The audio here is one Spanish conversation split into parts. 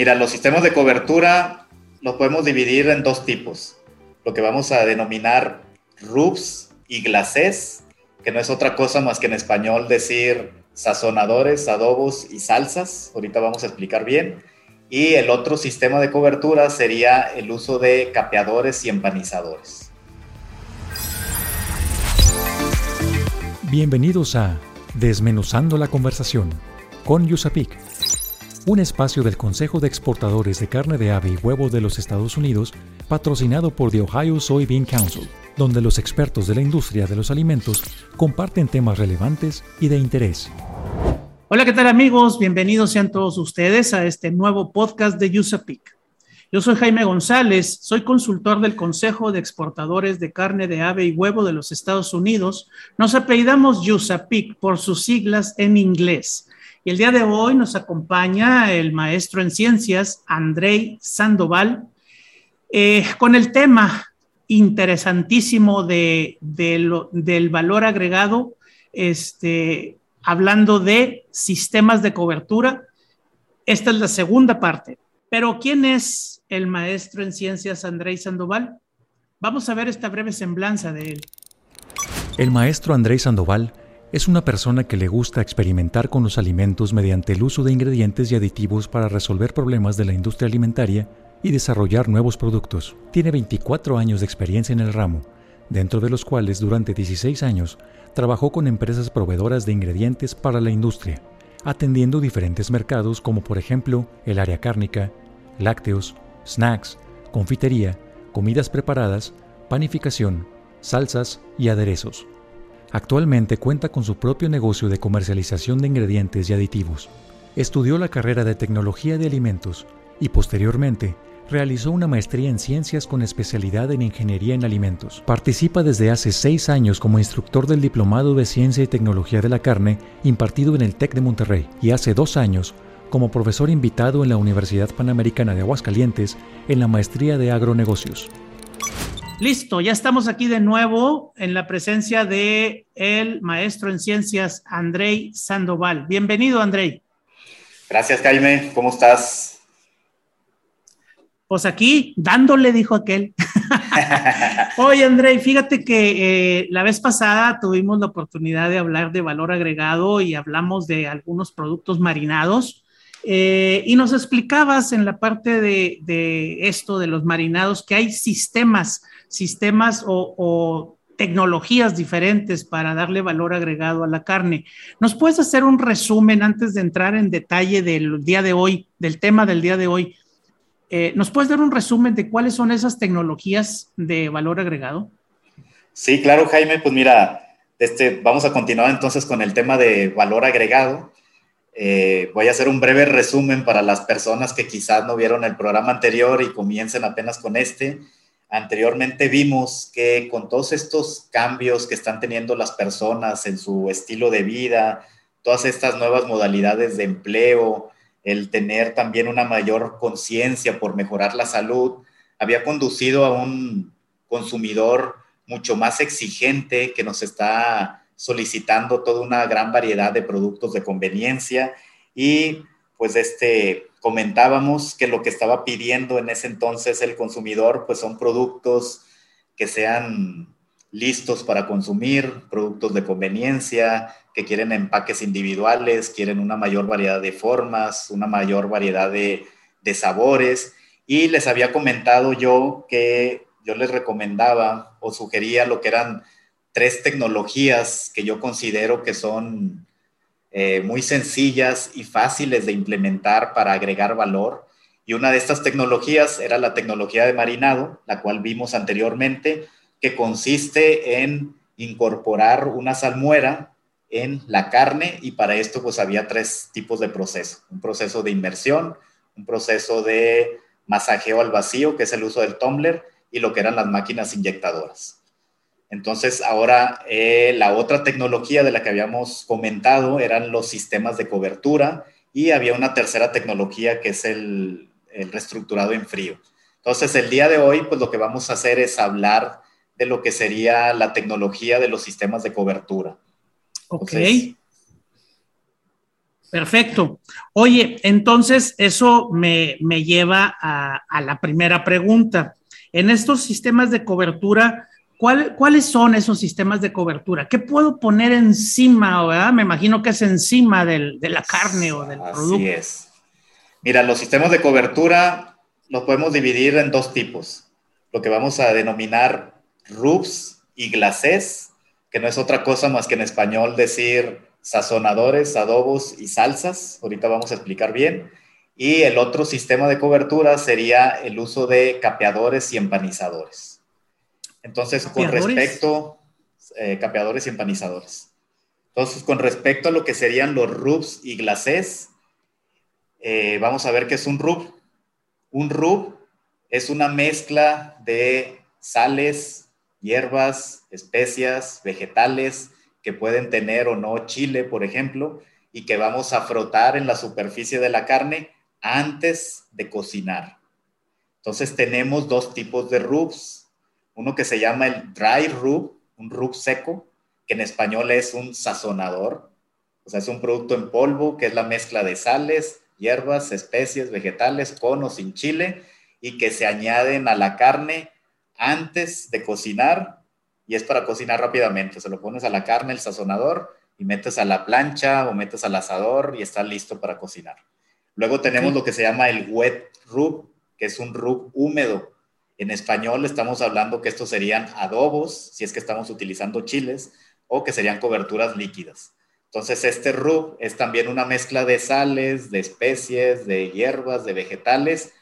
Mira, los sistemas de cobertura los podemos dividir en dos tipos. Lo que vamos a denominar roofs y glacés, que no es otra cosa más que en español decir sazonadores, adobos y salsas. Ahorita vamos a explicar bien. Y el otro sistema de cobertura sería el uso de capeadores y empanizadores. Bienvenidos a Desmenuzando la conversación con Yusapik un espacio del Consejo de Exportadores de Carne de Ave y Huevo de los Estados Unidos, patrocinado por The Ohio Soybean Council, donde los expertos de la industria de los alimentos comparten temas relevantes y de interés. Hola, ¿qué tal amigos? Bienvenidos sean todos ustedes a este nuevo podcast de USAPIC. Yo soy Jaime González, soy consultor del Consejo de Exportadores de Carne de Ave y Huevo de los Estados Unidos. Nos apellidamos USAPIC por sus siglas en inglés y el día de hoy nos acompaña el maestro en ciencias, Andrei Sandoval, eh, con el tema interesantísimo de, del valor agregado, este, hablando de sistemas de cobertura. Esta es la segunda parte. Pero ¿quién es el maestro en ciencias Andrei Sandoval? Vamos a ver esta breve semblanza de él. El maestro Andrei Sandoval es una persona que le gusta experimentar con los alimentos mediante el uso de ingredientes y aditivos para resolver problemas de la industria alimentaria y desarrollar nuevos productos. Tiene 24 años de experiencia en el ramo, dentro de los cuales durante 16 años trabajó con empresas proveedoras de ingredientes para la industria, atendiendo diferentes mercados como por ejemplo el área cárnica, lácteos, snacks, confitería, comidas preparadas, panificación, salsas y aderezos. Actualmente cuenta con su propio negocio de comercialización de ingredientes y aditivos. Estudió la carrera de Tecnología de Alimentos y posteriormente realizó una maestría en Ciencias con especialidad en Ingeniería en Alimentos. Participa desde hace seis años como instructor del Diplomado de Ciencia y Tecnología de la Carne impartido en el TEC de Monterrey y hace dos años como profesor invitado en la Universidad Panamericana de Aguascalientes en la Maestría de Agronegocios. Listo, ya estamos aquí de nuevo en la presencia de el maestro en ciencias Andrei Sandoval. Bienvenido, Andrei. Gracias, Jaime. ¿Cómo estás? Pues aquí, dándole, dijo aquel. Oye, Andrei, fíjate que eh, la vez pasada tuvimos la oportunidad de hablar de valor agregado y hablamos de algunos productos marinados. Eh, y nos explicabas en la parte de, de, esto, de los marinados, que hay sistemas sistemas o, tecnologías diferentes para darle valor agregado a la carne. ¿Nos puedes hacer un resumen antes de entrar en detalle del día de hoy, del tema del día de hoy? Eh, ¿Nos puedes dar un resumen de cuáles son esas tecnologías de valor agregado? Sí, claro, Jaime. Pues mira, este, vamos a continuar entonces con el tema de valor agregado. Eh, voy a hacer un breve resumen para las personas que quizás no vieron el programa anterior y comiencen apenas con este. Anteriormente vimos que con todos estos cambios que están teniendo las personas en su estilo de vida, todas estas nuevas modalidades de empleo, el tener también una mayor conciencia por mejorar la salud, había conducido a un consumidor mucho más exigente que nos está solicitando toda una gran variedad de productos de conveniencia y pues este comentábamos que lo que estaba pidiendo en ese entonces el consumidor, pues son productos que sean listos para consumir, productos de conveniencia, que quieren empaques individuales, quieren una mayor variedad de formas, una mayor variedad de, de sabores. Y les había comentado yo que yo les recomendaba o sugería lo que eran tres tecnologías que yo considero que son eh, muy sencillas y fáciles de implementar para agregar valor. Y una de estas tecnologías era la tecnología de marinado, la cual vimos anteriormente, que consiste en incorporar una salmuera en la carne y para esto pues había tres tipos de proceso. Un proceso de inmersión, un proceso de masajeo al vacío, que es el uso del tumbler, y lo que eran las máquinas inyectadoras. Entonces, ahora eh, la otra tecnología de la que habíamos comentado eran los sistemas de cobertura y había una tercera tecnología que es el, reestructurado en frío. Entonces, el día de hoy, pues lo que vamos a hacer es hablar de lo que sería la tecnología de los sistemas de cobertura. Ok. Perfecto. Oye, entonces eso me, lleva a, la primera pregunta. En estos sistemas de cobertura, ¿cuáles son esos sistemas de cobertura? ¿Qué puedo poner encima? ¿verdad? Me imagino que es encima de la carne o del producto. Así es. Mira, los sistemas de cobertura los podemos dividir en dos tipos. Lo que vamos a denominar rubs y glacés, que no es otra cosa más que en español decir sazonadores, adobos y salsas. Ahorita vamos a explicar bien. Y el otro sistema de cobertura sería el uso de capeadores y empanizadores. Entonces, con respecto, eh, capeadores y empanizadores. Entonces, con respecto a lo que serían los rubs y glacés, eh, vamos a ver qué es un rub. Un rub es una mezcla de sales, hierbas, especias, vegetales, que pueden tener o no chile, por ejemplo, y que vamos a frotar en la superficie de la carne antes de cocinar. Entonces tenemos dos tipos de rubs. Uno que se llama el dry rub, un rub seco, que en español es un sazonador. O sea, es un producto en polvo que es la mezcla de sales, hierbas, especies, vegetales, con o sin chile, y que se añaden a la carne antes de cocinar y es para cocinar rápidamente. Se lo pones a la carne, el sazonador, y metes a la plancha o metes al asador y está listo para cocinar. Luego tenemos lo que se llama el wet rub, que es un rub húmedo. En español estamos hablando que estos serían adobos, si es que estamos utilizando chiles, o que serían coberturas líquidas. Entonces, este rub es también una mezcla de sales, de especies, de hierbas, de vegetales,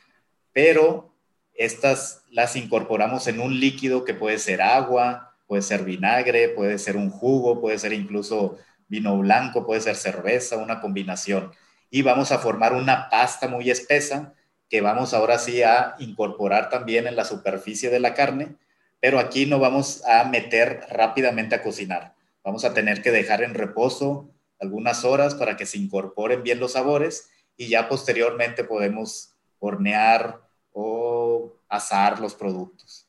pero estas las incorporamos en un líquido que puede ser agua, puede ser vinagre, puede ser un jugo, puede ser incluso vino blanco, puede ser cerveza, una combinación. Y vamos a formar una pasta muy espesa que vamos ahora sí a incorporar también en la superficie de la carne, pero aquí no vamos a meter rápidamente a cocinar. Vamos a tener que dejar en reposo algunas horas para que se incorporen bien los sabores y ya posteriormente podemos hornear o asar los productos.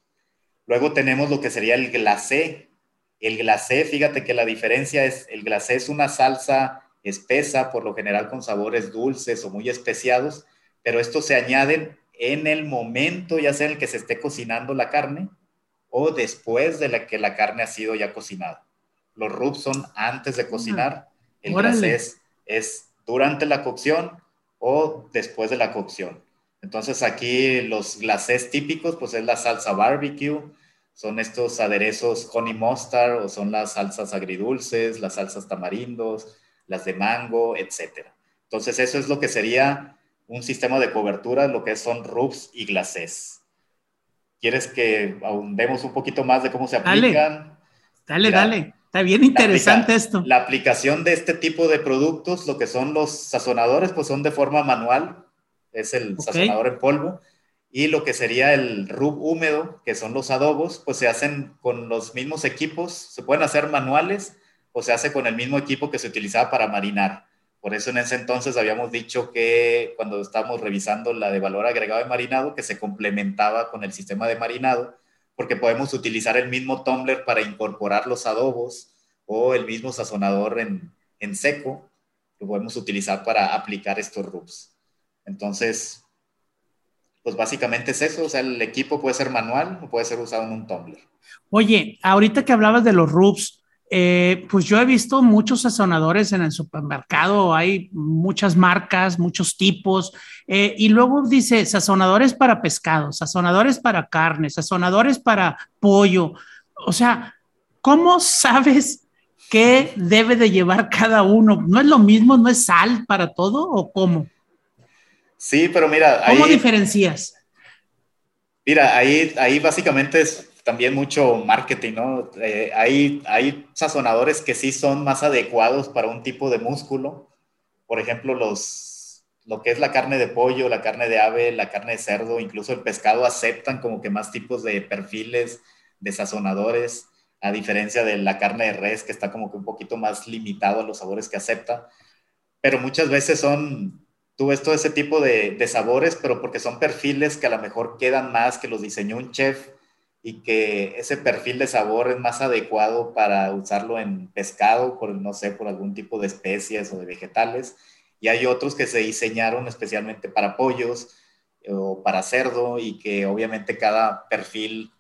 Luego tenemos lo que sería el glacé. El glacé, fíjate que la diferencia es, el glacé es una salsa espesa, por lo general con sabores dulces o muy especiados, pero estos se añaden en el momento, ya sea en el que se esté cocinando la carne o después de la que la carne ha sido ya cocinada. Los rubs son antes de cocinar, el glacé es, es durante la cocción o después de la cocción. Entonces aquí los glacés típicos, pues es la salsa barbecue, son estos aderezos honey mustard o son las salsas agridulces, las salsas tamarindos, las de mango, etc. Entonces eso es lo que sería un sistema de cobertura, lo que son rubs y glacés. ¿Quieres que ahondemos un poquito más de cómo se aplican? Dale, dale. Está bien interesante esto. La aplicación de este tipo de productos, lo que son los sazonadores, pues son de forma manual. Es el sazonador en polvo y lo que sería el rub húmedo, que son los adobos, pues se hacen con los mismos equipos, se pueden hacer manuales o se hace con el mismo equipo que se utilizaba para marinar. Por eso en ese entonces habíamos dicho que cuando estábamos revisando la de valor agregado de marinado, que se complementaba con el sistema de marinado, porque podemos utilizar el mismo tumbler para incorporar los adobos o el mismo sazonador en, en seco, que podemos utilizar para aplicar estos rubs. Entonces, pues básicamente es eso, o sea, el equipo puede ser manual o puede ser usado en un tumbler. Oye, ahorita que hablabas de los rubs, eh, pues yo he visto muchos sazonadores en el supermercado, hay muchas marcas, muchos tipos, eh, y luego dice sazonadores para pescado, sazonadores para carne, sazonadores para pollo. O sea, ¿cómo sabes qué debe de llevar cada uno? ¿No es lo mismo, no es sal para todo o cómo? Sí, pero mira. ¿Cómo diferencias? Mira, ahí, ahí básicamente es también mucho marketing, ¿no? Eh, hay, hay sazonadores que sí son más adecuados para un tipo de músculo. Por ejemplo, los, lo que es la carne de pollo, la carne de ave, la carne de cerdo, incluso el pescado aceptan como que más tipos de perfiles de sazonadores, a diferencia de la carne de res, que está como que un poquito más limitado a los sabores que acepta. Pero muchas veces son tú ves todo ese tipo de, sabores, pero porque son perfiles que a lo mejor quedan más, que los diseñó un chef y que ese perfil de sabor es más adecuado para usarlo en pescado, por no sé, por algún tipo de especies o de vegetales. y hay otros que se diseñaron especialmente para pollos o para cerdo y que obviamente cada perfil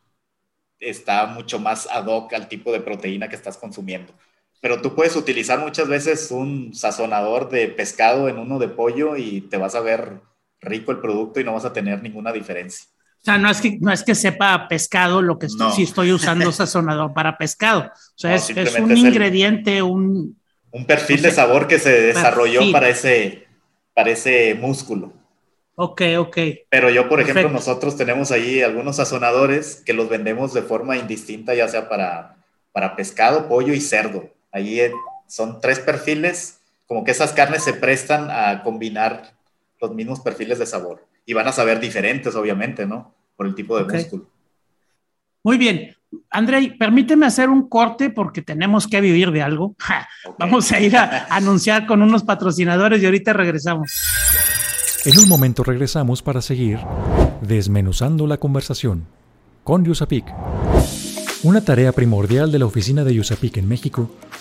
está mucho más ad hoc al tipo de proteína que estás consumiendo. Pero tú puedes utilizar muchas veces un sazonador de pescado en uno de pollo y te vas a ver rico el producto y no vas a tener ninguna diferencia. O sea, no es que, no es que sepa pescado lo que estoy, si estoy usando sazonador para pescado. O sea, es, un ingrediente, un... Un perfil de sabor que se desarrolló para ese, para ese músculo. Ok, ok. Pero yo, por ejemplo, nosotros tenemos ahí algunos sazonadores que los vendemos de forma indistinta, ya sea para, para pescado, pollo y cerdo. Ahí son tres perfiles, como que esas carnes se prestan a combinar los mismos perfiles de sabor. Y van a saber diferentes, obviamente, ¿no? Por el tipo de músculo. Muy bien. Andrei, permíteme hacer un corte porque tenemos que vivir de algo. Vamos a ir a anunciar con unos patrocinadores y ahorita regresamos. En un momento regresamos para seguir desmenuzando la conversación con Yusapik. Una tarea primordial de la oficina de Yusapik en México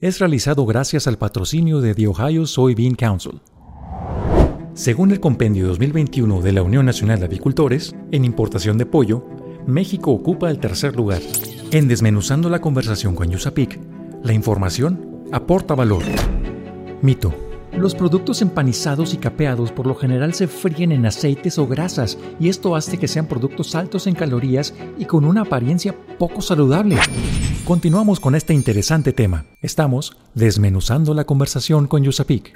es realizado gracias al patrocinio de The Ohio Soybean Council. Según el compendio 2021 de la Unión Nacional de Avicultores, en importación de pollo, México ocupa el tercer lugar. En Desmenuzando la conversación con Yusapik, la información aporta valor. Mito. Los productos empanizados y capeados por lo general se fríen en aceites o grasas y esto hace que sean productos altos en calorías y con una apariencia poco saludable. Continuamos con este interesante tema. Estamos desmenuzando la conversación con Yusapik.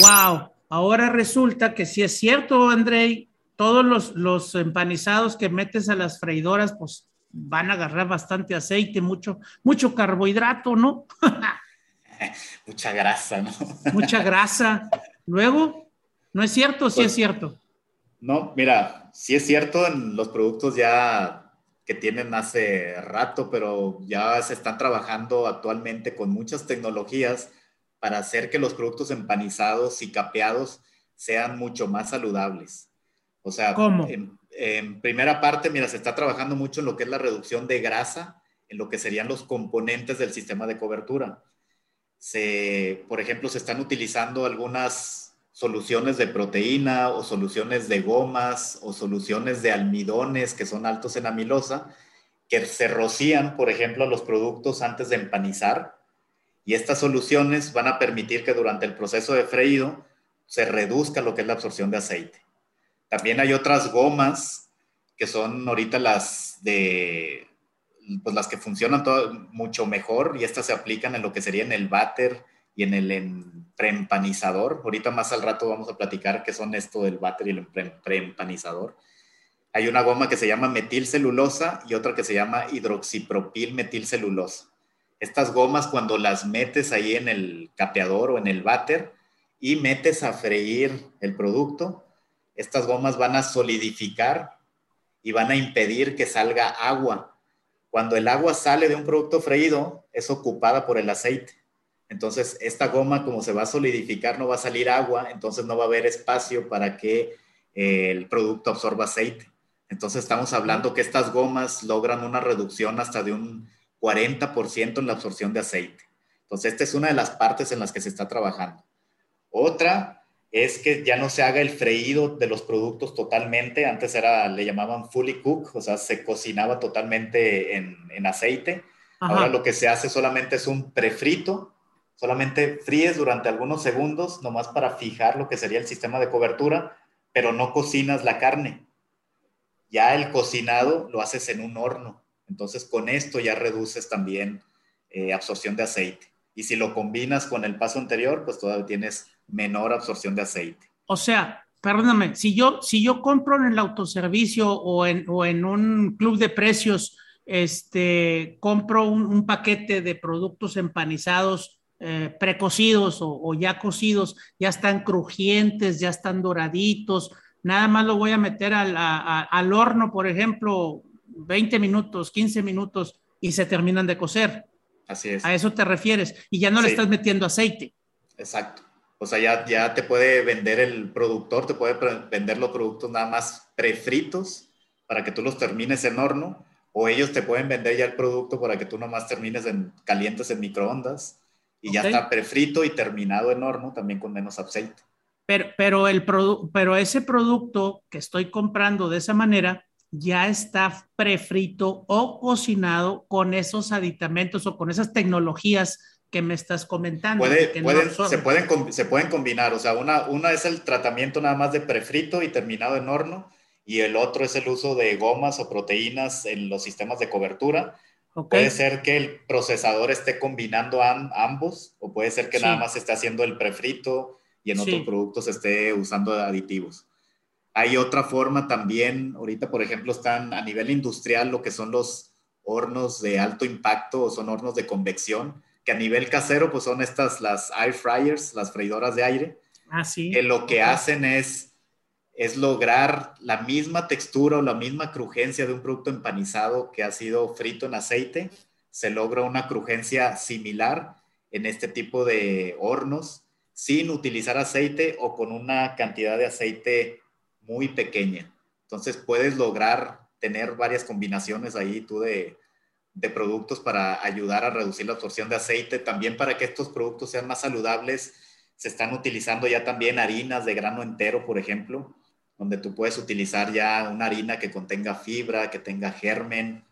¡Wow! Ahora resulta que si es cierto, Andrei, todos los, los empanizados que metes a las freidoras, pues van a agarrar bastante aceite, mucho, mucho carbohidrato, ¿no? Mucha grasa, ¿no? Mucha grasa. Luego, ¿no es cierto? Sí es pues, cierto. No, mira, sí es cierto en los productos ya que tienen hace rato, pero ya se están trabajando actualmente con muchas tecnologías para hacer que los productos empanizados y capeados sean mucho más saludables. O sea, ¿Cómo? En, en, primera parte, mira, se está trabajando mucho en lo que es la reducción de grasa, en lo que serían los componentes del sistema de cobertura se, por ejemplo, se están utilizando algunas soluciones de proteína o soluciones de gomas o soluciones de almidones que son altos en amilosa, que se rocían, por ejemplo, a los productos antes de empanizar. Y estas soluciones van a permitir que durante el proceso de freído se reduzca lo que es la absorción de aceite. También hay otras gomas que son ahorita las de pues las que funcionan todo, mucho mejor y estas se aplican en lo que sería en el váter y en el preempanizador. Ahorita más al rato vamos a platicar qué son esto del váter y el preempanizador. Hay una goma que se llama metilcelulosa y otra que se llama hidroxipropil metilcelulosa. Estas gomas cuando las metes ahí en el capeador o en el váter y metes a freír el producto, estas gomas van a solidificar y van a impedir que salga agua cuando el agua sale de un producto freído, es ocupada por el aceite. Entonces, esta goma, como se va a solidificar, no va a salir agua, entonces no va a haber espacio para que eh, el producto absorba aceite. Entonces, estamos hablando que estas gomas logran una reducción hasta de un 40% en la absorción de aceite. Entonces, esta es una de las partes en las que se está trabajando. Otra es que ya no se haga el freído de los productos totalmente. Antes era, le llamaban fully cook, o sea, se cocinaba totalmente en, en aceite. Ahora lo que se hace solamente es un prefrito, solamente fríes durante algunos segundos, nomás para fijar lo que sería el sistema de cobertura, pero no cocinas la carne. Ya el cocinado lo haces en un horno. Entonces con esto ya reduces también eh, absorción de aceite. Y si lo combinas con el paso anterior, pues todavía tienes menor absorción de aceite. O sea, perdóname, si yo, si yo compro en el autoservicio o en, o en un club de precios, este, compro un, paquete de productos empanizados eh, precocidos o, ya cocidos, ya están crujientes, ya están doraditos. Nada más lo voy a meter al, al horno, por ejemplo, 20 minutos, 15 minutos y se terminan de cocer. Así es. A eso te refieres. Y ya no le estás metiendo aceite. Exacto. O sea, ya, ya te puede vender el productor, te puede vender los productos nada más prefritos para que tú los termines en horno, o ellos te pueden vender ya el producto para que tú nomás termines en calientes en microondas y ya está prefrito y terminado en horno también con menos aceite. Pero, pero, el pero ese producto que estoy comprando de esa manera ya está prefrito o cocinado con esos aditamentos o con esas tecnologías que me estás comentando. se, pueden, se pueden combinar, o sea, una, una es el tratamiento nada más de prefrito y terminado en horno, y el otro es el uso de gomas o proteínas en los sistemas de cobertura. Puede ser que el procesador esté combinando ambos, o puede ser que nada más esté haciendo el prefrito y en otros productos esté usando aditivos. Hay otra forma también, ahorita por ejemplo están a nivel industrial lo que son los hornos de alto impacto o son hornos de convección, que a nivel casero pues son estas las air fryers, las freidoras de aire, ah, sí. que lo que hacen es, es lograr la misma textura o la misma crujencia de un producto empanizado que ha sido frito en aceite, se logra una crujencia similar en este tipo de hornos sin utilizar aceite o con una cantidad de aceite muy pequeña. Entonces puedes lograr tener varias combinaciones ahí tú de, de productos para ayudar a reducir la absorción de aceite, también para que estos productos sean más saludables. Se están utilizando ya también harinas de grano entero, por ejemplo, donde tú puedes utilizar ya una harina que contenga fibra, que tenga germen.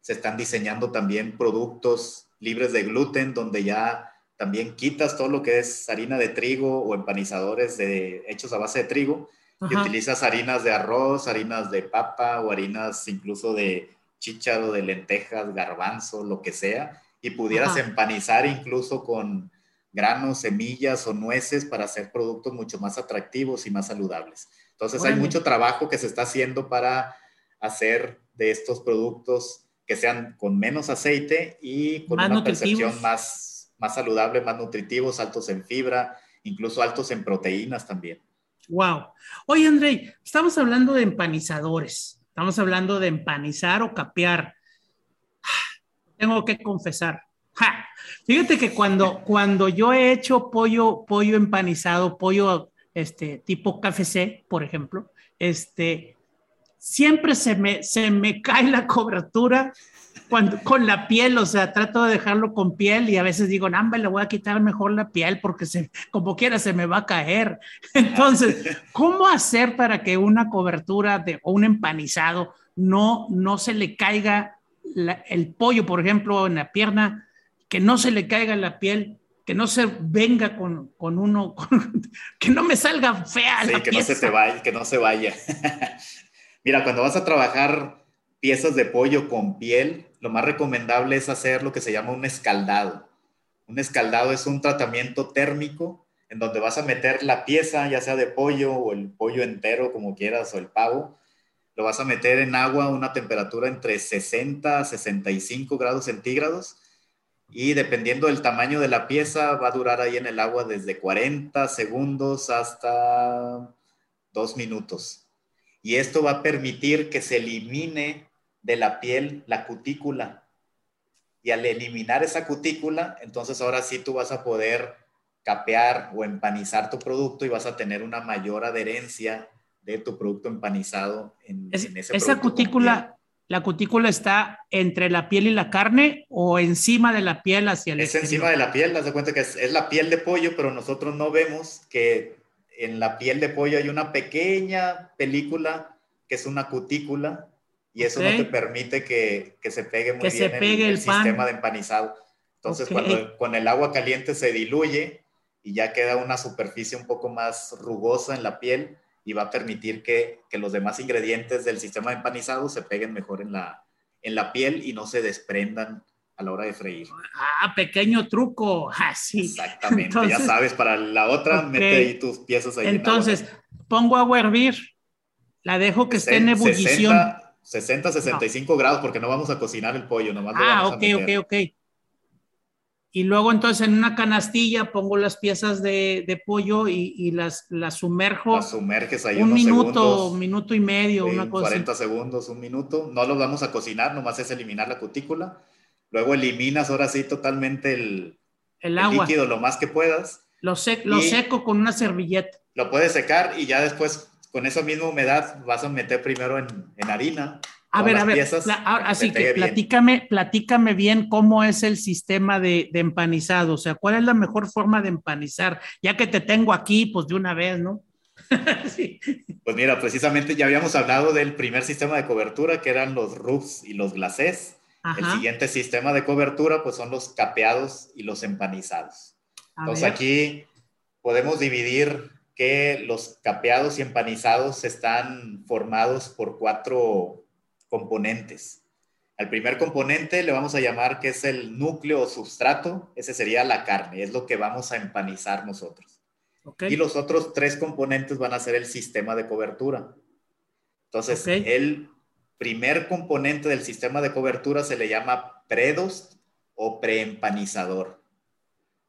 Se están diseñando también productos libres de gluten, donde ya también quitas todo lo que es harina de trigo o empanizadores de, hechos a base de trigo y utilizas harinas de arroz, harinas de papa o harinas incluso de chícharo, de lentejas, garbanzo, lo que sea, y pudieras empanizar incluso con granos, semillas o nueces para hacer productos mucho más atractivos y más saludables. Entonces hay mucho trabajo que se está haciendo para hacer de estos productos que sean con menos aceite y con una percepción más, más saludable, más nutritivos, altos en fibra, incluso altos en proteínas también. Wow. Oye, André, estamos hablando de empanizadores. Estamos hablando de empanizar o capear. Tengo que confesar. Fíjate que cuando, cuando yo he hecho pollo, pollo empanizado, pollo este, tipo KFC, por ejemplo, este, siempre se me, se me cae la cobertura cuando, con la piel, o sea, trato de dejarlo con piel y a veces digo, no, le voy a quitar mejor la piel porque se, como quiera se me va a caer. Entonces, ¿cómo hacer para que una cobertura de, o un empanizado no, no se le caiga el pollo, por ejemplo, en la pierna, que no se le caiga la piel? Que no se venga con, con uno, que no me salga fea. Sí, que no se te vaya, que no se vaya. Mira, cuando vas a trabajar piezas de pollo con piel, lo más recomendable es hacer lo que se llama un escaldado. Un escaldado es un tratamiento térmico en donde vas a meter la pieza, ya sea de pollo o el pollo entero, como quieras, o el pavo, lo vas a meter en agua a una temperatura entre 60 a 65 grados centígrados y dependiendo del tamaño de la pieza va a durar ahí en el agua desde 40 segundos hasta dos minutos. Y esto va a permitir que se elimine de la piel la cutícula. Y al eliminar esa cutícula, entonces ahora sí tú vas a poder capear o empanizar tu producto y vas a tener una mayor adherencia de tu producto empanizado en, ese Esa cutícula, la cutícula está entre la piel y la carne o encima de la piel hacia el Es encima de la piel, das cuenta que es, es, la piel de pollo, pero nosotros no vemos que en la piel de pollo hay una pequeña película que es una cutícula y eso no te permite que, que se pegue muy bien el, sistema de empanizado. Entonces, cuando con el agua caliente se diluye y ya queda una superficie un poco más rugosa en la piel y va a permitir que, que los demás ingredientes del sistema de empanizado se peguen mejor en la, en la piel y no se desprendan a la hora de freír. Ah, pequeño truco. Así. Ah, Exactamente, ya sabes, para la otra, mete ahí tus piezas ahí. Entonces, pongo agua a hervir, la dejo que esté en ebullición. 60, 65 grados, porque no vamos a cocinar el pollo, nomás Ah, ok, ok, ok. Y luego entonces en una canastilla pongo las piezas de, pollo y, las, las sumerjo. Las sumerges ahí un unos minuto, segundos, minuto y medio, una cosa. 40 segundos, un minuto. No los vamos a cocinar, nomás es eliminar la cutícula. Luego eliminas ahora sí totalmente el, el, agua. líquido lo más que puedas. Lo, lo seco con una servilleta. Lo puedes secar y ya después con esa misma humedad vas a meter primero en, en harina a ver, a ver, así que platícame, platícame bien cómo es el sistema de, empanizado, o sea, cuál es la mejor forma de empanizar, ya que te tengo aquí, pues de una vez, ¿no? Pues mira, precisamente ya habíamos hablado del primer sistema de cobertura, que eran los rubs y los glacés. El siguiente sistema de cobertura, pues son los capeados y los empanizados. Entonces aquí podemos dividir que los capeados y empanizados están formados por cuatro componentes. Al primer componente le vamos a llamar que es el núcleo o sustrato, ese sería la carne, es lo que vamos a empanizar nosotros. Y los otros tres componentes van a ser el sistema de cobertura. Entonces, el primer componente del sistema de cobertura se le llama predos o preempanizador.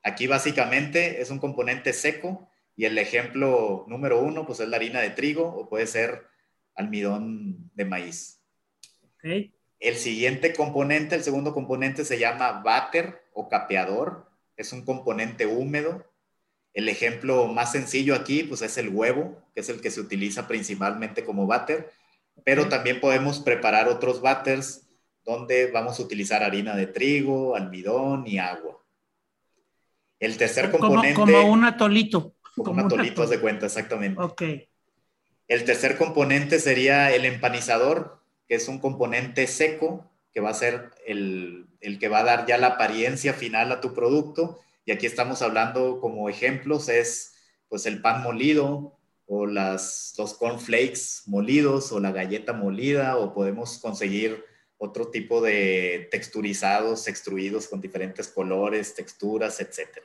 Aquí básicamente es un componente seco y el ejemplo número uno pues es la harina de trigo o puede ser almidón de maíz. El siguiente componente, el segundo componente se llama váter o capeador. Es un componente húmedo. El ejemplo más sencillo aquí, pues es el huevo, que es el que se utiliza principalmente como váter, pero también podemos preparar otros váteres donde vamos a utilizar harina de trigo, almidón y agua. El tercer componente... Como, un atolito. Como, un atolito, de cuenta, exactamente. Ok. El tercer componente sería el empanizador, que es un componente seco, que va a ser el, que va a dar ya la apariencia final a tu producto. Y aquí estamos hablando como ejemplos, es pues el pan molido o las, los cornflakes molidos o la galleta molida o podemos conseguir otro tipo de texturizados extruidos con diferentes colores, texturas, etc.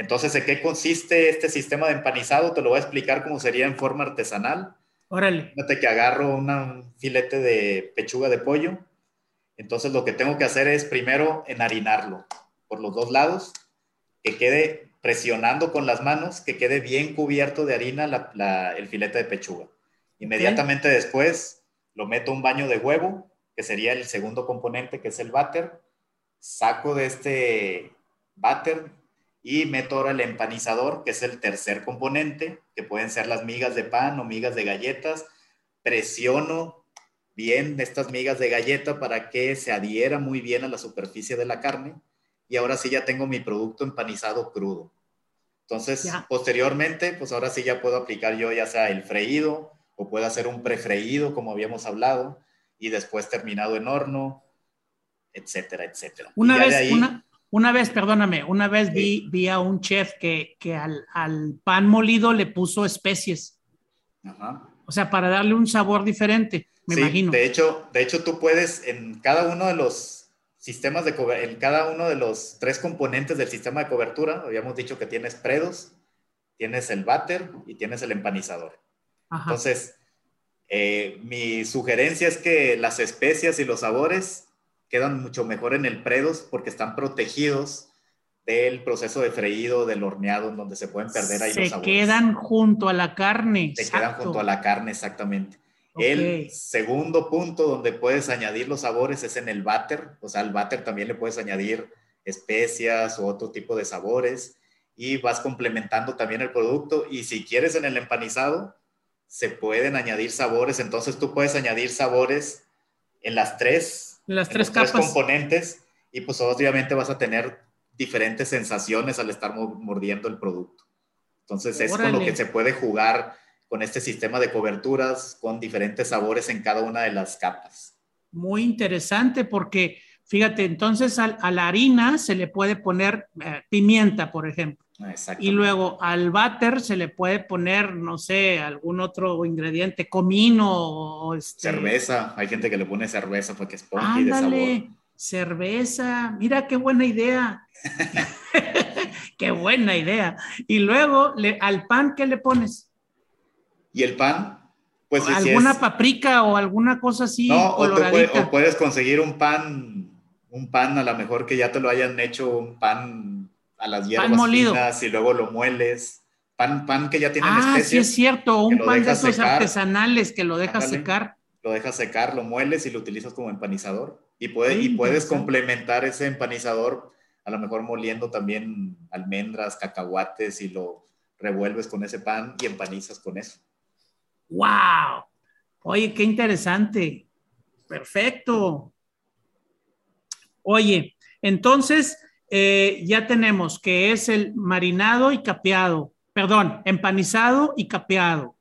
Entonces, ¿en qué consiste este sistema de empanizado? Te lo voy a explicar cómo sería en forma artesanal. Órale. Fíjate que agarro un filete de pechuga de pollo. Entonces lo que tengo que hacer es primero enharinarlo por los dos lados, que quede presionando con las manos, que quede bien cubierto de harina el filete de pechuga. Inmediatamente después lo meto un baño de huevo, que sería el segundo componente, que es el váter. Saco de este váter y meto ahora el empanizador, que es el tercer componente, que pueden ser las migas de pan o migas de galletas. Presiono bien estas migas de galleta para que se adhiera muy bien a la superficie de la carne. Y ahora sí ya tengo mi producto empanizado crudo. Entonces, posteriormente, pues ahora sí ya puedo aplicar yo ya sea el freído o puedo hacer un prefreído, como habíamos hablado, y después terminado en horno, etcétera, etcétera. Una vez, una, una vez, perdóname, una vez vi, vi a un chef que, que al, al, pan molido le puso especies. Ajá. O sea, para darle un sabor diferente, me sí, imagino. De hecho, de hecho, tú puedes en cada uno de los sistemas de en cada uno de los tres componentes del sistema de cobertura, habíamos dicho que tienes predos, tienes el váter y tienes el empanizador. Ajá. Entonces, eh, mi sugerencia es que las especias y los sabores quedan mucho mejor en el predos porque están protegidos del proceso de freído, del horneado, en donde se pueden perder ahí se los sabores. Se quedan junto a la carne. Se quedan junto a la carne, exactamente. El segundo punto donde puedes añadir los sabores es en el váter. O sea, al váter también le puedes añadir especias o otro tipo de sabores y vas complementando también el producto. Y si quieres en el empanizado, se pueden añadir sabores. Entonces tú puedes añadir sabores en las tres las tres capas. componentes y pues obviamente vas a tener diferentes sensaciones al estar mordiendo el producto. Entonces es con lo que se puede jugar con este sistema de coberturas con diferentes sabores en cada una de las capas. Muy interesante porque fíjate, entonces a, la harina se le puede poner eh, pimienta, por ejemplo. Y luego al váter se le puede poner, no sé, algún otro ingrediente, comino o este... cerveza. Hay gente que le pone cerveza porque es spongy de sabor. Cerveza, mira qué buena idea. qué buena idea. Y luego le, al pan, ¿qué le pones? Y el pan, pues alguna paprika o alguna cosa así. No, o, puedes conseguir un pan un pan, a lo mejor que ya te lo hayan hecho un pan a las hierbas finas y luego lo mueles. Pan, pan que ya tiene ah, sí es cierto, un pan de esos artesanales que lo dejas secar. Lo dejas secar, lo mueles y lo utilizas como empanizador. Y, puede, y puedes complementar ese empanizador, a lo mejor moliendo también almendras, cacahuates y lo revuelves con ese pan y empanizas con eso. ¡Wow! Oye, qué interesante. Perfecto. Oye, entonces eh, ya tenemos que es el marinado y capeado, perdón, empanizado y capeado.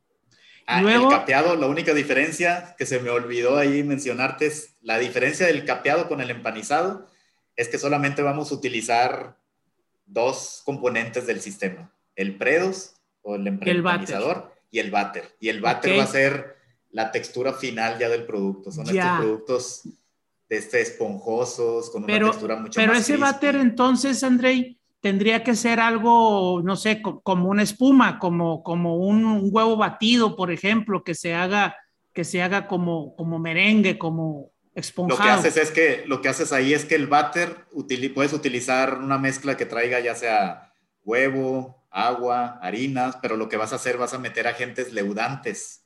Ah, Luego, el capeado, la única diferencia que se me olvidó ahí mencionarte es la diferencia del capeado con el empanizado es que solamente vamos a utilizar dos componentes del sistema, el predos o el empanizador y el váter. Y el váter va a ser la textura final ya del producto. Son estos productos este esponjosos, con una textura mucho pero más Pero ese váter entonces, Andrei, tendría que ser algo, no sé, como una espuma, como, como un, huevo batido, por ejemplo, que se haga, que se haga como, como merengue, como esponjado. Lo que haces es que, lo que haces ahí es que el váter, puedes utilizar una mezcla que traiga ya sea huevo, agua, harinas, pero lo que vas a hacer, vas a meter agentes leudantes.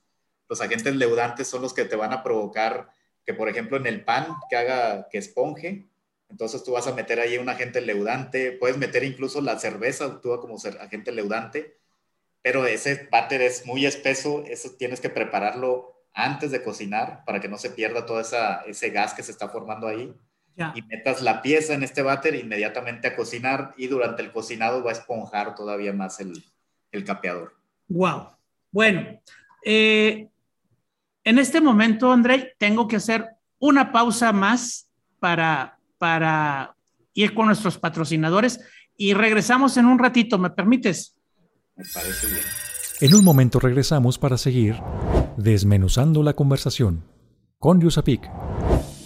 Los agentes leudantes son los que te van a provocar que por ejemplo en el pan que haga que esponje, entonces tú vas a meter ahí un agente leudante, puedes meter incluso la cerveza, actúa como agente leudante, pero ese váter es muy espeso, eso tienes que prepararlo antes de cocinar para que no se pierda todo esa, ese gas que se está formando ahí. Y metas la pieza en este váter inmediatamente a cocinar y durante el cocinado va a esponjar todavía más el, el capeador. Wow. Bueno, eh, en este momento, André, tengo que hacer una pausa más para, para ir con nuestros patrocinadores y regresamos en un ratito, ¿me permites? Me parece bien. En un momento regresamos para seguir desmenuzando la conversación con Yusapik.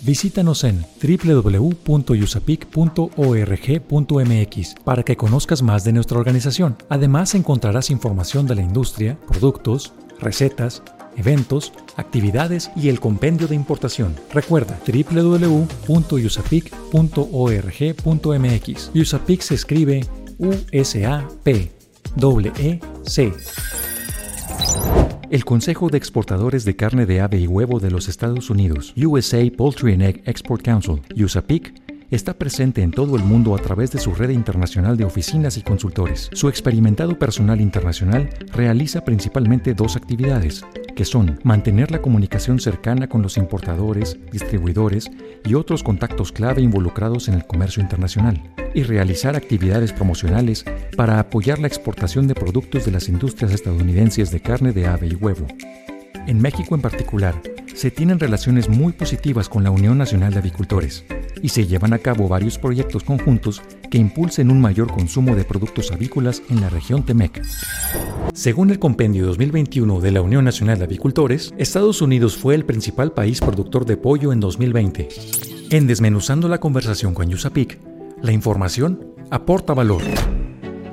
Visítanos en www.usapic.org.mx para que conozcas más de nuestra organización. Además encontrarás información de la industria, productos, recetas, eventos, actividades y el compendio de importación. Recuerda www.usapic.org.mx. USAPIC se escribe U-S-A-P. E C. El Consejo de Exportadores de Carne de Ave y Huevo de los Estados Unidos, USA Poultry and Egg Export Council, USAPIC, está presente en todo el mundo a través de su red internacional de oficinas y consultores. Su experimentado personal internacional realiza principalmente dos actividades, que son mantener la comunicación cercana con los importadores, distribuidores y otros contactos clave involucrados en el comercio internacional, y realizar actividades promocionales para apoyar la exportación de productos de las industrias estadounidenses de carne de ave y huevo. En México en particular, se tienen relaciones muy positivas con la Unión Nacional de Avicultores y se llevan a cabo varios proyectos conjuntos que impulsen un mayor consumo de productos avícolas en la región Temec. Según el compendio 2021 de la Unión Nacional de Avicultores, Estados Unidos fue el principal país productor de pollo en 2020. En Desmenuzando la conversación con Yusapik, la información aporta valor.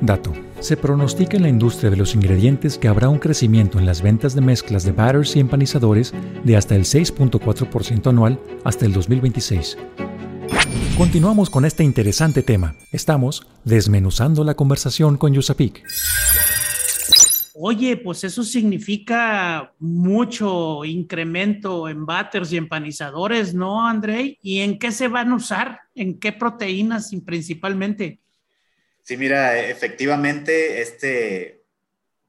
Dato. Se pronostica en la industria de los ingredientes que habrá un crecimiento en las ventas de mezclas de batters y empanizadores de hasta el 6.4% anual hasta el 2026. Continuamos con este interesante tema. Estamos desmenuzando la conversación con Yusapik. Oye, pues eso significa mucho incremento en batters y empanizadores, ¿no, André? ¿Y en qué se van a usar? ¿En qué proteínas principalmente? Sí, mira, efectivamente, este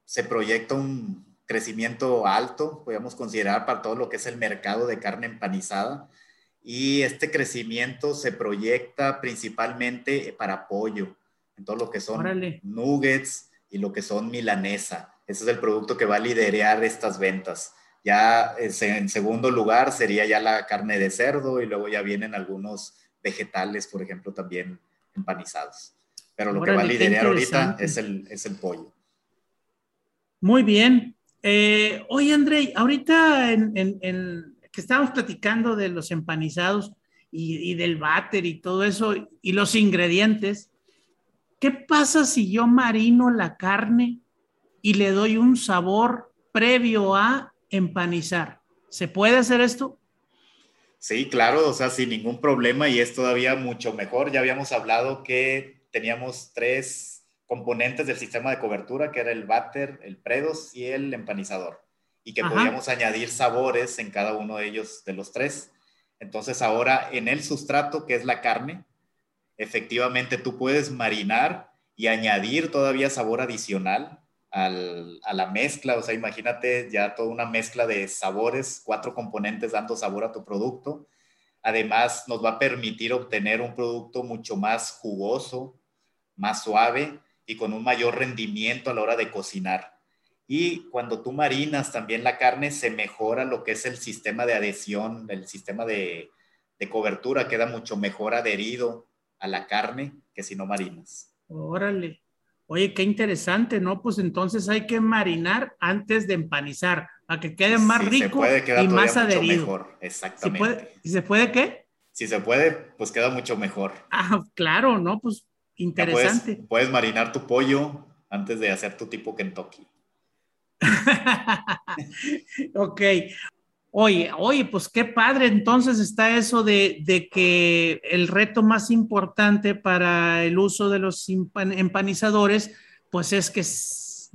se proyecta un crecimiento alto, podríamos considerar para todo lo que es el mercado de carne empanizada. Y este crecimiento se proyecta principalmente para pollo, en todo lo que son nuggets y lo que son milanesa. Ese es el producto que va a liderar estas ventas. Ya en segundo lugar sería ya la carne de cerdo y luego ya vienen algunos vegetales, por ejemplo, también empanizados pero lo que va a liderar ahorita es el, es el pollo. Muy bien. Eh, oye, André, ahorita en, que estábamos platicando de los empanizados y, del váter y todo eso, y los ingredientes, ¿qué pasa si yo marino la carne y le doy un sabor previo a empanizar? ¿Se puede hacer esto? Sí, claro, o sea, sin ningún problema y es todavía mucho mejor. Ya habíamos hablado que teníamos tres componentes del sistema de cobertura, que era el váter, el predos y el empanizador, y que podíamos añadir sabores en cada uno de ellos, de los tres. Entonces ahora en el sustrato, que es la carne, efectivamente tú puedes marinar y añadir todavía sabor adicional a la mezcla, o sea, imagínate ya toda una mezcla de sabores, cuatro componentes dando sabor a tu producto. Además, nos va a permitir obtener un producto mucho más jugoso, más suave y con un mayor rendimiento a la hora de cocinar. Y cuando tú marinas también la carne, se mejora lo que es el sistema de adhesión, el sistema de, de cobertura, queda mucho mejor adherido a la carne que si no marinas. Órale. Oye, qué interesante, ¿no? Pues entonces hay que marinar antes de empanizar, para que quede más rico y más adherido. Mejor. Exactamente. ¿Si se puede qué? Si se puede, pues queda mucho mejor. Ah, claro, ¿no? Pues interesante. Puedes, puedes, marinar tu pollo antes de hacer tu tipo Kentucky. ok. Oye, oye, pues qué padre entonces está eso de, que el reto más importante para el uso de los empanizadores, pues es que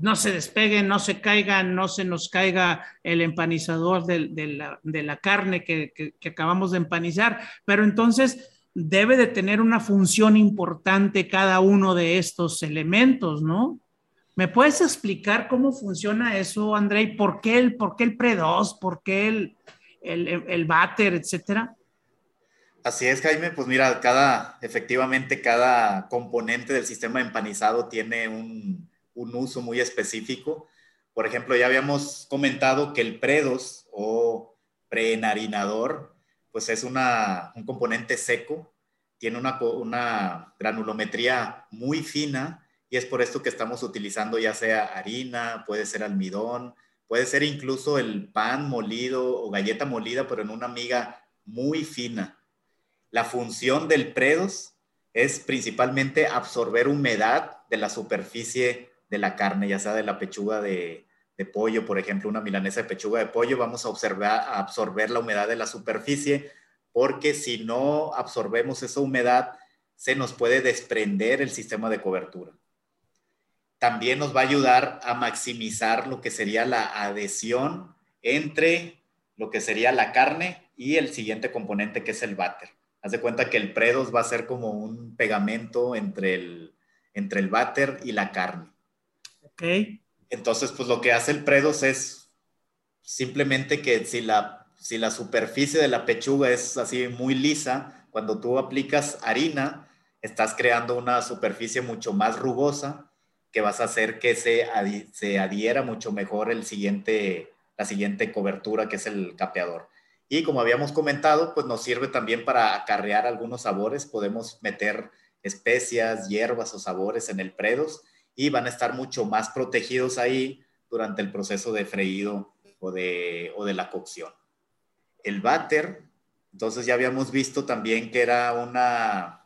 no se despeguen, no se caigan, no se nos caiga el empanizador de, la, carne que, que, acabamos de empanizar. Pero entonces debe de tener una función importante cada uno de estos elementos, ¿no? ¿Me puedes explicar cómo funciona eso, André? ¿Por qué el, por qué el pre-2? ¿Por qué el, el, el etcétera? Así es, Jaime. Pues mira, cada, efectivamente, cada componente del sistema empanizado tiene un, un uso muy específico. Por ejemplo, ya habíamos comentado que el predos o preenarinador, pues es un componente seco, tiene una, una granulometría muy fina y es por esto que estamos utilizando ya sea harina, puede ser almidón, puede ser incluso el pan molido o galleta molida, pero en una miga muy fina. La función del predos es principalmente absorber humedad de la superficie de la carne, ya sea de la pechuga de, pollo, por ejemplo, una milanesa de pechuga de pollo, vamos a, observar, absorber la humedad de la superficie, porque si no absorbemos esa humedad, se nos puede desprender el sistema de cobertura también nos va a ayudar a maximizar lo que sería la adhesión entre lo que sería la carne y el siguiente componente que es el váter. Haz de cuenta que el predos va a ser como un pegamento entre el, entre el váter y la carne. Ok. Entonces, pues lo que hace el predos es simplemente que si la, si la superficie de la pechuga es así muy lisa, cuando tú aplicas harina, estás creando una superficie mucho más rugosa que vas a hacer que se, se adhiera mucho mejor el siguiente, la siguiente cobertura que es el capeador. Y como habíamos comentado, pues nos sirve también para acarrear algunos sabores. Podemos meter especias, hierbas o sabores en el predos y van a estar mucho más protegidos ahí durante el proceso de freído o de, o de la cocción. El váter, entonces ya habíamos visto también que era una,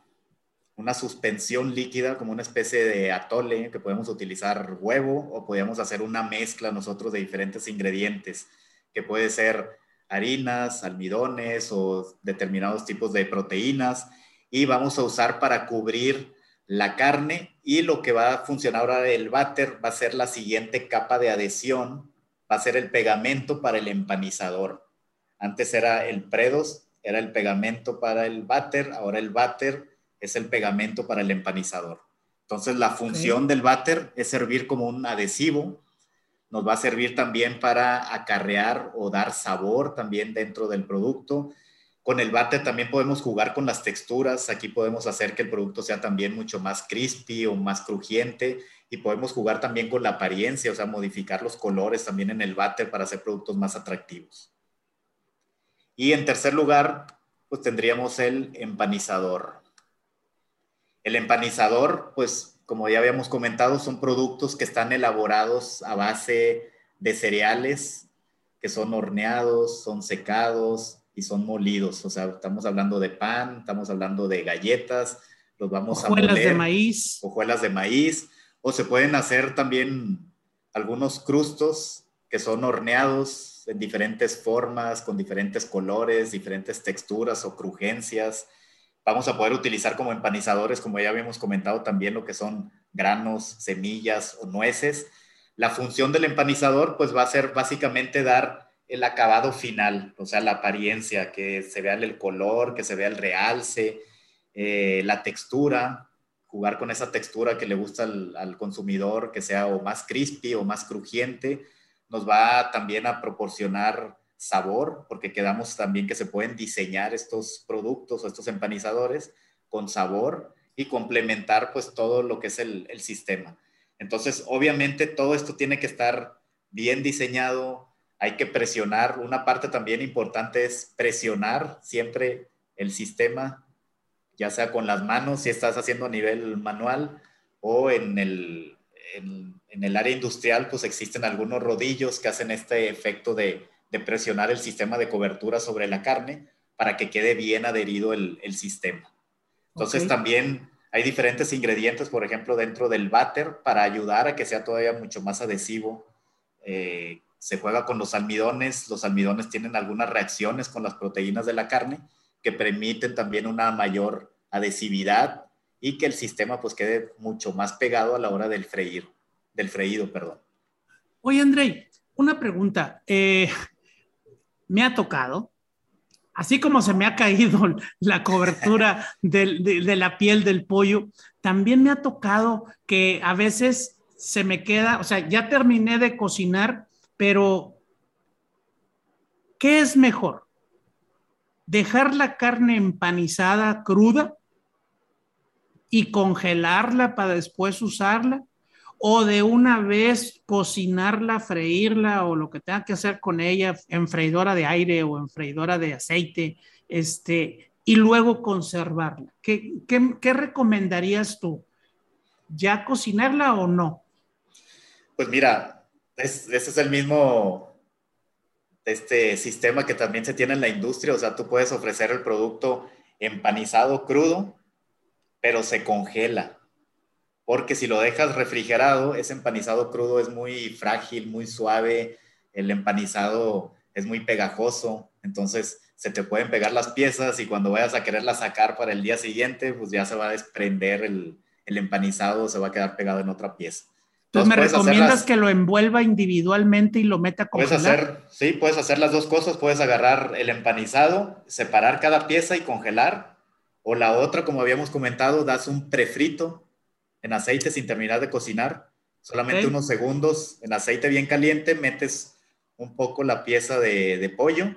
una suspensión líquida, como una especie de atole, que podemos utilizar huevo o podemos hacer una mezcla nosotros de diferentes ingredientes, que puede ser harinas, almidones o determinados tipos de proteínas, y vamos a usar para cubrir la carne y lo que va a funcionar ahora el váter va a ser la siguiente capa de adhesión, va a ser el pegamento para el empanizador. Antes era el predos, era el pegamento para el váter, ahora el váter es el pegamento para el empanizador. Entonces, la función del váter es servir como un adhesivo, nos va a servir también para acarrear o dar sabor también dentro del producto. Con el váter también podemos jugar con las texturas, aquí podemos hacer que el producto sea también mucho más crispy o más crujiente y podemos jugar también con la apariencia, o sea, modificar los colores también en el váter para hacer productos más atractivos. Y en tercer lugar, pues tendríamos el empanizador. El empanizador, pues como ya habíamos comentado, son productos que están elaborados a base de cereales que son horneados, son secados y son molidos. O sea, estamos hablando de pan, estamos hablando de galletas, los vamos a moler. de maíz. Hojuelas de maíz. O se pueden hacer también algunos crustos que son horneados en diferentes formas, con diferentes colores, diferentes texturas o crujencias. Vamos a poder utilizar como empanizadores, como ya habíamos comentado también, lo que son granos, semillas o nueces. La función del empanizador pues va a ser básicamente dar el acabado final, o sea, la apariencia, que se vea el color, que se vea el realce, eh, la textura, jugar con esa textura que le gusta al, consumidor, que sea o más crispy o más crujiente, nos va también a proporcionar sabor, porque quedamos también que se pueden diseñar estos productos o estos empanizadores con sabor y complementar pues todo lo que es el, el sistema. Entonces, obviamente todo esto tiene que estar bien diseñado, hay que presionar, una parte también importante es presionar siempre el sistema ya sea con las manos, si estás haciendo a nivel manual, o en el, en, el área industrial, pues existen algunos rodillos que hacen este efecto de, de, presionar el sistema de cobertura sobre la carne para que quede bien adherido el, el sistema. Entonces también hay diferentes ingredientes, por ejemplo, dentro del váter para ayudar a que sea todavía mucho más adhesivo. Eh, se juega con los almidones, los almidones tienen algunas reacciones con las proteínas de la carne que permiten también una mayor adhesividad y que el sistema pues quede mucho más pegado a la hora del freír, del freído, perdón. Oye, André, una pregunta. Eh, me ha tocado, así como se me ha caído la cobertura de, de, la piel del pollo, también me ha tocado que a veces se me queda, o sea, ya terminé de cocinar, pero ¿qué es mejor? dejar la carne empanizada cruda y congelarla para después usarla o de una vez cocinarla, freírla o lo que tenga que hacer con ella en freidora de aire o en freidora de aceite, este, y luego conservarla. ¿Qué, qué, recomendarías tú? ¿Ya cocinarla o no? Pues mira, ese es el mismo este sistema que también se tiene en la industria, o sea, tú puedes ofrecer el producto empanizado crudo, pero se congela. Porque si lo dejas refrigerado, ese empanizado crudo es muy frágil, muy suave, el empanizado es muy pegajoso, entonces se te pueden pegar las piezas y cuando vayas a quererla sacar para el día siguiente, pues ya se va a desprender el, el empanizado, se va a quedar pegado en otra pieza. Entonces, ¿me recomiendas que lo envuelva individualmente y lo meta con Puedes hacer, sí, puedes hacer las dos cosas. Puedes agarrar el empanizado, separar cada pieza y congelar. O la otra, como habíamos comentado, das un prefrito en aceite sin terminar de cocinar. Solamente unos segundos en aceite bien caliente, metes un poco la pieza de, pollo.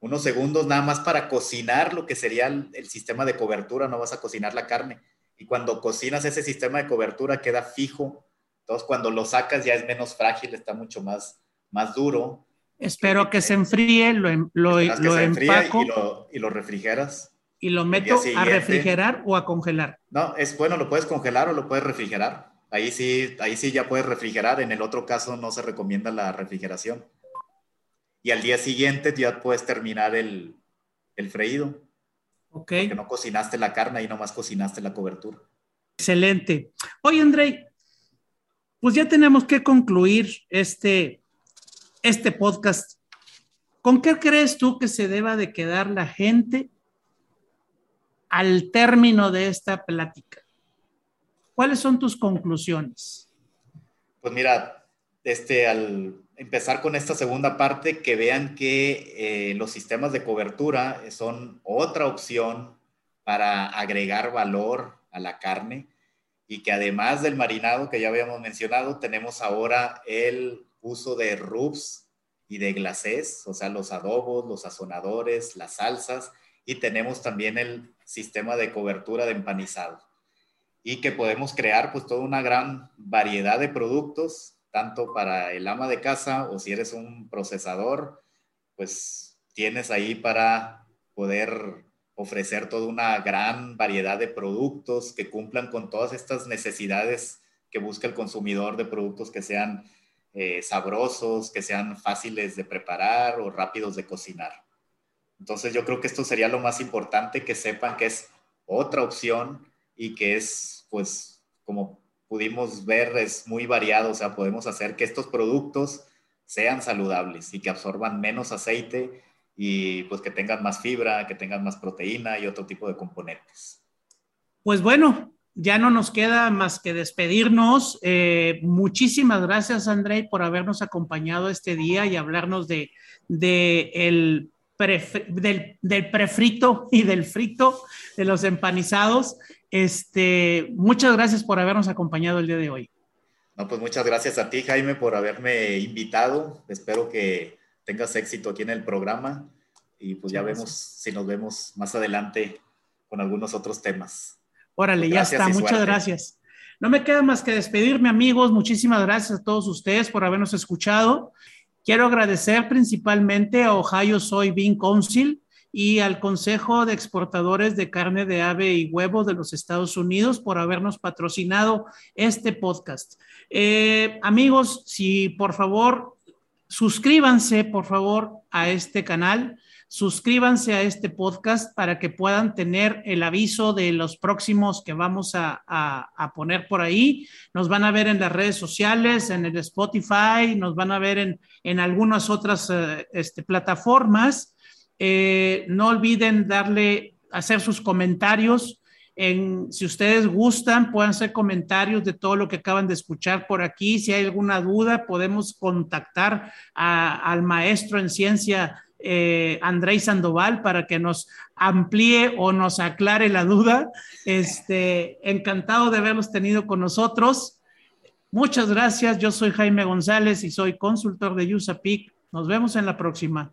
Unos segundos nada más para cocinar lo que sería el sistema de cobertura, no vas a cocinar la carne. Y cuando cocinas ese sistema de cobertura queda fijo entonces, cuando lo sacas ya es menos frágil, está mucho más, más duro. Espero que se enfríe, lo, em, lo, lo empaco. Y lo, y lo refrigeras. ¿Y lo meto a refrigerar o a congelar? No, es bueno, lo puedes congelar o lo puedes refrigerar. Ahí sí, ahí sí ya puedes refrigerar. En el otro caso no se recomienda la refrigeración. Y al día siguiente ya puedes terminar el, el freído. Ok. Porque no cocinaste la carne y nomás cocinaste la cobertura. Excelente. Oye, André, pues ya tenemos que concluir este, este podcast. ¿Con qué crees tú que se deba de quedar la gente al término de esta plática? ¿Cuáles son tus conclusiones? Pues mira, este, al empezar con esta segunda parte, que vean que eh, los sistemas de cobertura son otra opción para agregar valor a la carne y que además del marinado que ya habíamos mencionado, tenemos ahora el uso de rubs y de glacés, o sea, los adobos, los sazonadores, las salsas, y tenemos también el sistema de cobertura de empanizado. Y que podemos crear pues toda una gran variedad de productos, tanto para el ama de casa o si eres un procesador, pues tienes ahí para poder ofrecer toda una gran variedad de productos que cumplan con todas estas necesidades que busca el consumidor de productos que sean eh, sabrosos, que sean fáciles de preparar o rápidos de cocinar. Entonces yo creo que esto sería lo más importante, que sepan que es otra opción y que es, pues, como pudimos ver, es muy variado, o sea, podemos hacer que estos productos sean saludables y que absorban menos aceite y pues que tengan más fibra, que tengan más proteína y otro tipo de componentes. Pues bueno, ya no nos queda más que despedirnos. Eh, muchísimas gracias, André, por habernos acompañado este día y hablarnos de, el del, del, prefrito y del frito de los empanizados. Este, muchas gracias por habernos acompañado el día de hoy. No, pues muchas gracias a ti, Jaime, por haberme invitado. Espero que tengas éxito aquí en el programa y pues ya vemos si nos vemos más adelante con algunos otros temas. Órale, ya está. Muchas gracias. No me queda más que despedirme, amigos. Muchísimas gracias a todos ustedes por habernos escuchado. Quiero agradecer principalmente a Ohio Soybean Council y al Consejo de Exportadores de Carne de Ave y Huevo de los Estados Unidos por habernos patrocinado este podcast. Eh, amigos, si por favor suscríbanse, por favor, a este canal suscríbanse a este podcast para que puedan tener el aviso de los próximos que vamos a, poner por ahí. Nos van a ver en las redes sociales, en el Spotify, nos van a ver en, algunas otras eh, este, plataformas. Eh, no olviden darle, hacer sus comentarios. En, si ustedes gustan, pueden hacer comentarios de todo lo que acaban de escuchar por aquí. Si hay alguna duda, podemos contactar al maestro en ciencia eh, Sandoval para que nos amplíe o nos aclare la duda. Este, encantado de haberlos tenido con nosotros. Muchas gracias. Yo soy Jaime González y soy consultor de USAPIC. Nos vemos en la próxima.